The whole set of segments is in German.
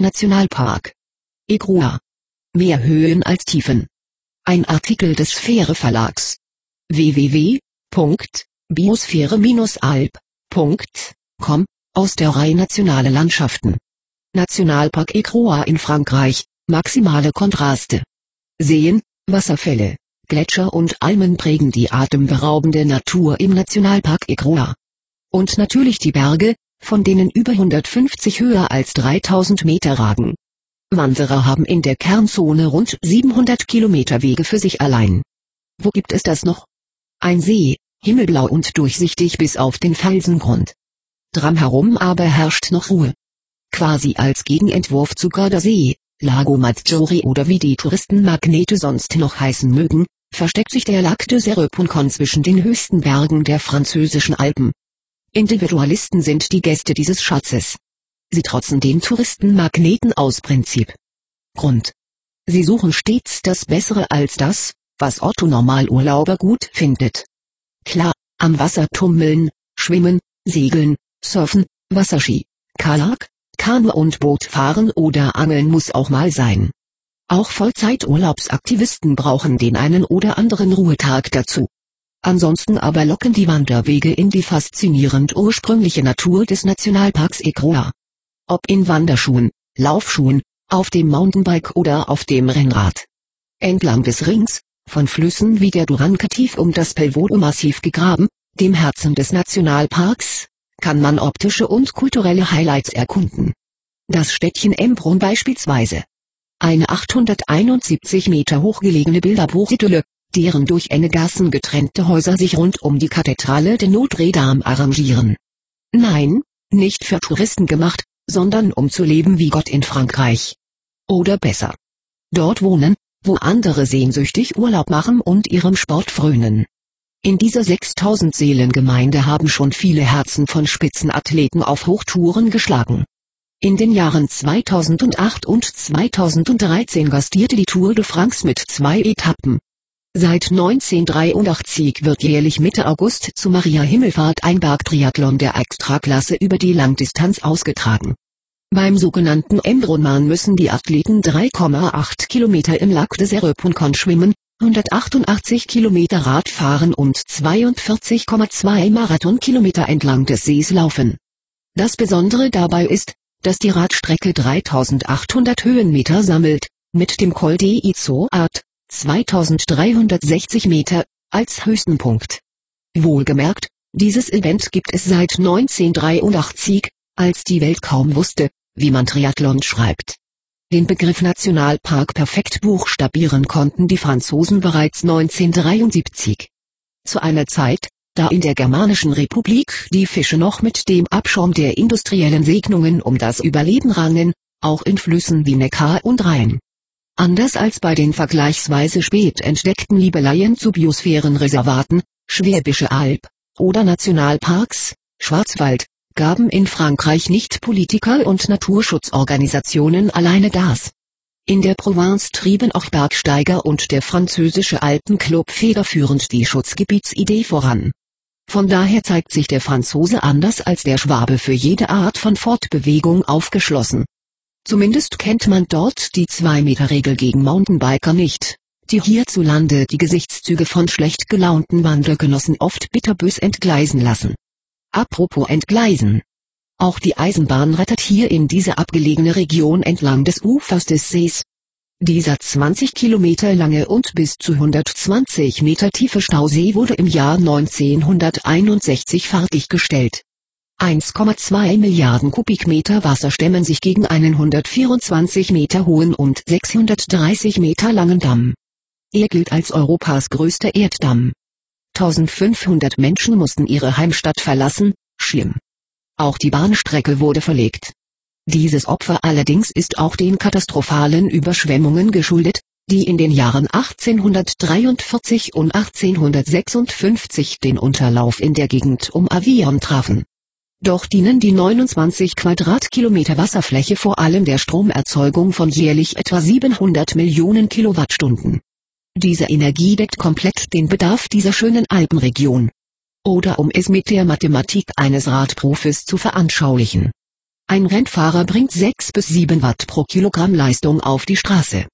Nationalpark. Egrua. Mehr Höhen als Tiefen. Ein Artikel des Sphäre Verlags. www.biosphäre-alb.com aus der Reihe Nationale Landschaften. Nationalpark Egrua in Frankreich. Maximale Kontraste. Seen, Wasserfälle, Gletscher und Almen prägen die atemberaubende Natur im Nationalpark Egrua. Und natürlich die Berge, von denen über 150 höher als 3000 Meter ragen. Wanderer haben in der Kernzone rund 700 Kilometer Wege für sich allein. Wo gibt es das noch? Ein See, himmelblau und durchsichtig bis auf den Felsengrund. Drumherum aber herrscht noch Ruhe. Quasi als Gegenentwurf zu Gardasee, Lago Maggiore oder wie die Touristenmagnete sonst noch heißen mögen, versteckt sich der Lac de Serpentine zwischen den höchsten Bergen der französischen Alpen. Individualisten sind die Gäste dieses Schatzes. Sie trotzen den Touristenmagneten aus Prinzip. Grund. Sie suchen stets das Bessere als das, was Otto Normalurlauber gut findet. Klar, am Wasser tummeln, schwimmen, segeln, surfen, Wasserski, Kajak, Kanu und Boot fahren oder angeln muss auch mal sein. Auch Vollzeiturlaubsaktivisten brauchen den einen oder anderen Ruhetag dazu. Ansonsten aber locken die Wanderwege in die faszinierend ursprüngliche Natur des Nationalparks Egroa. Ob in Wanderschuhen, Laufschuhen, auf dem Mountainbike oder auf dem Rennrad. Entlang des Rings, von Flüssen wie der Duranca tief um das Pelvodo-Massiv gegraben, dem Herzen des Nationalparks, kann man optische und kulturelle Highlights erkunden. Das Städtchen Embrun beispielsweise. Eine 871 Meter hoch gelegene Bilderbuchidylle, deren durch enge Gassen getrennte Häuser sich rund um die Kathedrale de Notre Dame arrangieren. Nein, nicht für Touristen gemacht, sondern um zu leben wie Gott in Frankreich. Oder besser. Dort wohnen, wo andere sehnsüchtig Urlaub machen und ihrem Sport frönen. In dieser 6000 Seelengemeinde haben schon viele Herzen von Spitzenathleten auf Hochtouren geschlagen. In den Jahren 2008 und 2013 gastierte die Tour de France mit zwei Etappen. Seit 1983 wird jährlich Mitte August zu Maria Himmelfahrt ein Bergtriathlon der Extraklasse über die Langdistanz ausgetragen. Beim sogenannten Embronman müssen die Athleten 3,8 Kilometer im Lac de Serpentine schwimmen, 188 Kilometer Rad fahren und 42,2 Marathonkilometer entlang des Sees laufen. Das Besondere dabei ist, dass die Radstrecke 3800 Höhenmeter sammelt, mit dem Col de Izoard, 2360 Meter, als höchsten Punkt. Wohlgemerkt, dieses Event gibt es seit 1983, als die Welt kaum wusste, wie man Triathlon schreibt. Den Begriff Nationalpark perfekt buchstabieren konnten die Franzosen bereits 1973. Zu einer Zeit, da in der Germanischen Republik die Fische noch mit dem Abschaum der industriellen Segnungen um das Überleben rangen, auch in Flüssen wie Neckar und Rhein. Anders als bei den vergleichsweise spät entdeckten Liebeleien zu Biosphärenreservaten, Schwäbische Alb, oder Nationalparks, Schwarzwald, gaben in Frankreich nicht Politiker und Naturschutzorganisationen alleine das. In der Provence trieben auch Bergsteiger und der französische Alpenclub federführend die Schutzgebietsidee voran. Von daher zeigt sich der Franzose anders als der Schwabe für jede Art von Fortbewegung aufgeschlossen. Zumindest kennt man dort die 2-Meter-Regel gegen Mountainbiker nicht, die hierzulande die Gesichtszüge von schlecht gelaunten Wandergenossen oft bitterbös entgleisen lassen. Apropos entgleisen. Auch die Eisenbahn rettet hier in diese abgelegene Region entlang des Ufers des Sees. Dieser 20 Kilometer lange und bis zu 120 Meter tiefe Stausee wurde im Jahr 1961 fertiggestellt. 1,2 Milliarden Kubikmeter Wasser stemmen sich gegen einen 124 Meter hohen und 630 Meter langen Damm. Er gilt als Europas größter Erddamm. 1500 Menschen mussten ihre Heimstadt verlassen, schlimm. Auch die Bahnstrecke wurde verlegt. Dieses Opfer allerdings ist auch den katastrophalen Überschwemmungen geschuldet, die in den Jahren 1843 und 1856 den Unterlauf in der Gegend um Avion trafen. Doch dienen die 29 Quadratkilometer Wasserfläche vor allem der Stromerzeugung von jährlich etwa 700 Millionen Kilowattstunden. Diese Energie deckt komplett den Bedarf dieser schönen Alpenregion. Oder um es mit der Mathematik eines Radprofis zu veranschaulichen. Ein Rennfahrer bringt 6 bis 7 Watt pro Kilogramm Leistung auf die Straße.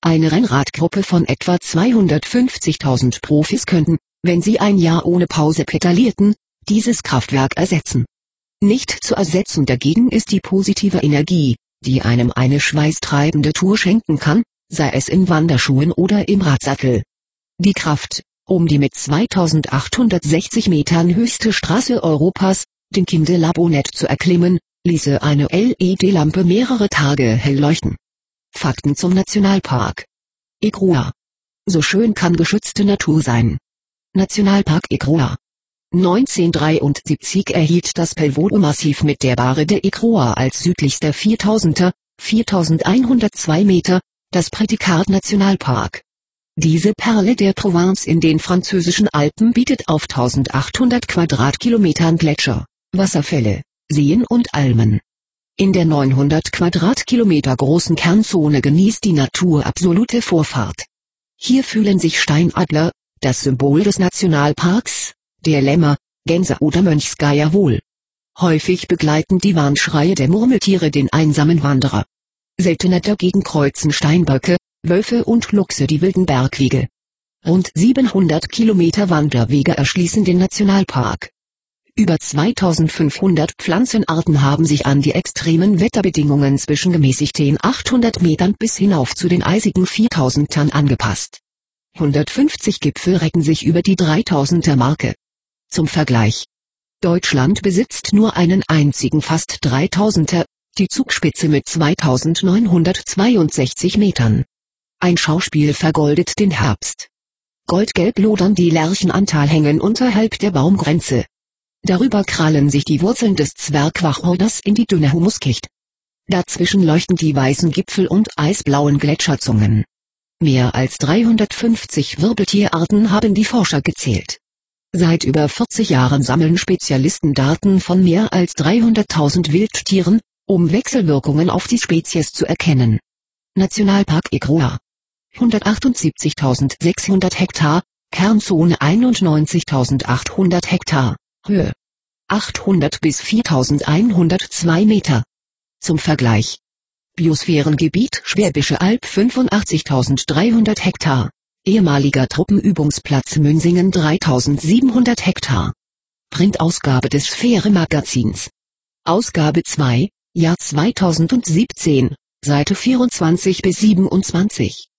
Eine Rennradgruppe von etwa 250.000 Profis könnten, wenn sie ein Jahr ohne Pause pedalierten, dieses Kraftwerk ersetzen. Nicht zu ersetzen dagegen ist die positive Energie, die einem eine schweißtreibende Tour schenken kann, sei es in Wanderschuhen oder im Radsattel. Die Kraft, um die mit 2860 Metern höchste Straße Europas, den Kindelabonett zu erklimmen, ließe eine LED-Lampe mehrere Tage hell leuchten. Fakten zum Nationalpark. Igrua. So schön kann geschützte Natur sein. Nationalpark Igrua. 1973 erhielt das Pelvodo-Massiv mit der Barre de Igrua als südlichster 4000er, 4102 Meter, das Prädikat Nationalpark. Diese Perle der Provence in den französischen Alpen bietet auf 1800 Quadratkilometern Gletscher, Wasserfälle, Seen und Almen. In der 900 Quadratkilometer großen Kernzone genießt die Natur absolute Vorfahrt. Hier fühlen sich Steinadler, das Symbol des Nationalparks, der Lämmer, Gänse oder Mönchsgeier wohl. Häufig begleiten die Warnschreie der Murmeltiere den einsamen Wanderer. Seltener dagegen kreuzen Steinböcke, Wölfe und Luchse die wilden Bergwege. Rund 700 Kilometer Wanderwege erschließen den Nationalpark. Über 2500 Pflanzenarten haben sich an die extremen Wetterbedingungen zwischen gemäßigten 800 Metern bis hinauf zu den eisigen 4000ern angepasst. 150 Gipfel recken sich über die 3000er Marke. Zum Vergleich. Deutschland besitzt nur einen einzigen fast 3000er, die Zugspitze mit 2962 Metern. Ein Schauspiel vergoldet den Herbst. Goldgelb lodern die Lärchenantalhängen unterhalb der Baumgrenze. Darüber krallen sich die Wurzeln des Zwergwachorders in die dünne Humuskicht. Dazwischen leuchten die weißen Gipfel und eisblauen Gletscherzungen. Mehr als 350 Wirbeltierarten haben die Forscher gezählt. Seit über 40 Jahren sammeln Spezialisten Daten von mehr als 300.000 Wildtieren, um Wechselwirkungen auf die Spezies zu erkennen. Nationalpark Igroa 178.600 Hektar, Kernzone 91.800 Hektar, Höhe 800 bis 4.102 Meter. Zum Vergleich. Biosphärengebiet Schwäbische Alb 85.300 Hektar, ehemaliger Truppenübungsplatz Münsingen 3.700 Hektar. Printausgabe des Sphäre Magazins. Ausgabe 2, Jahr 2017, Seite 24 bis 27.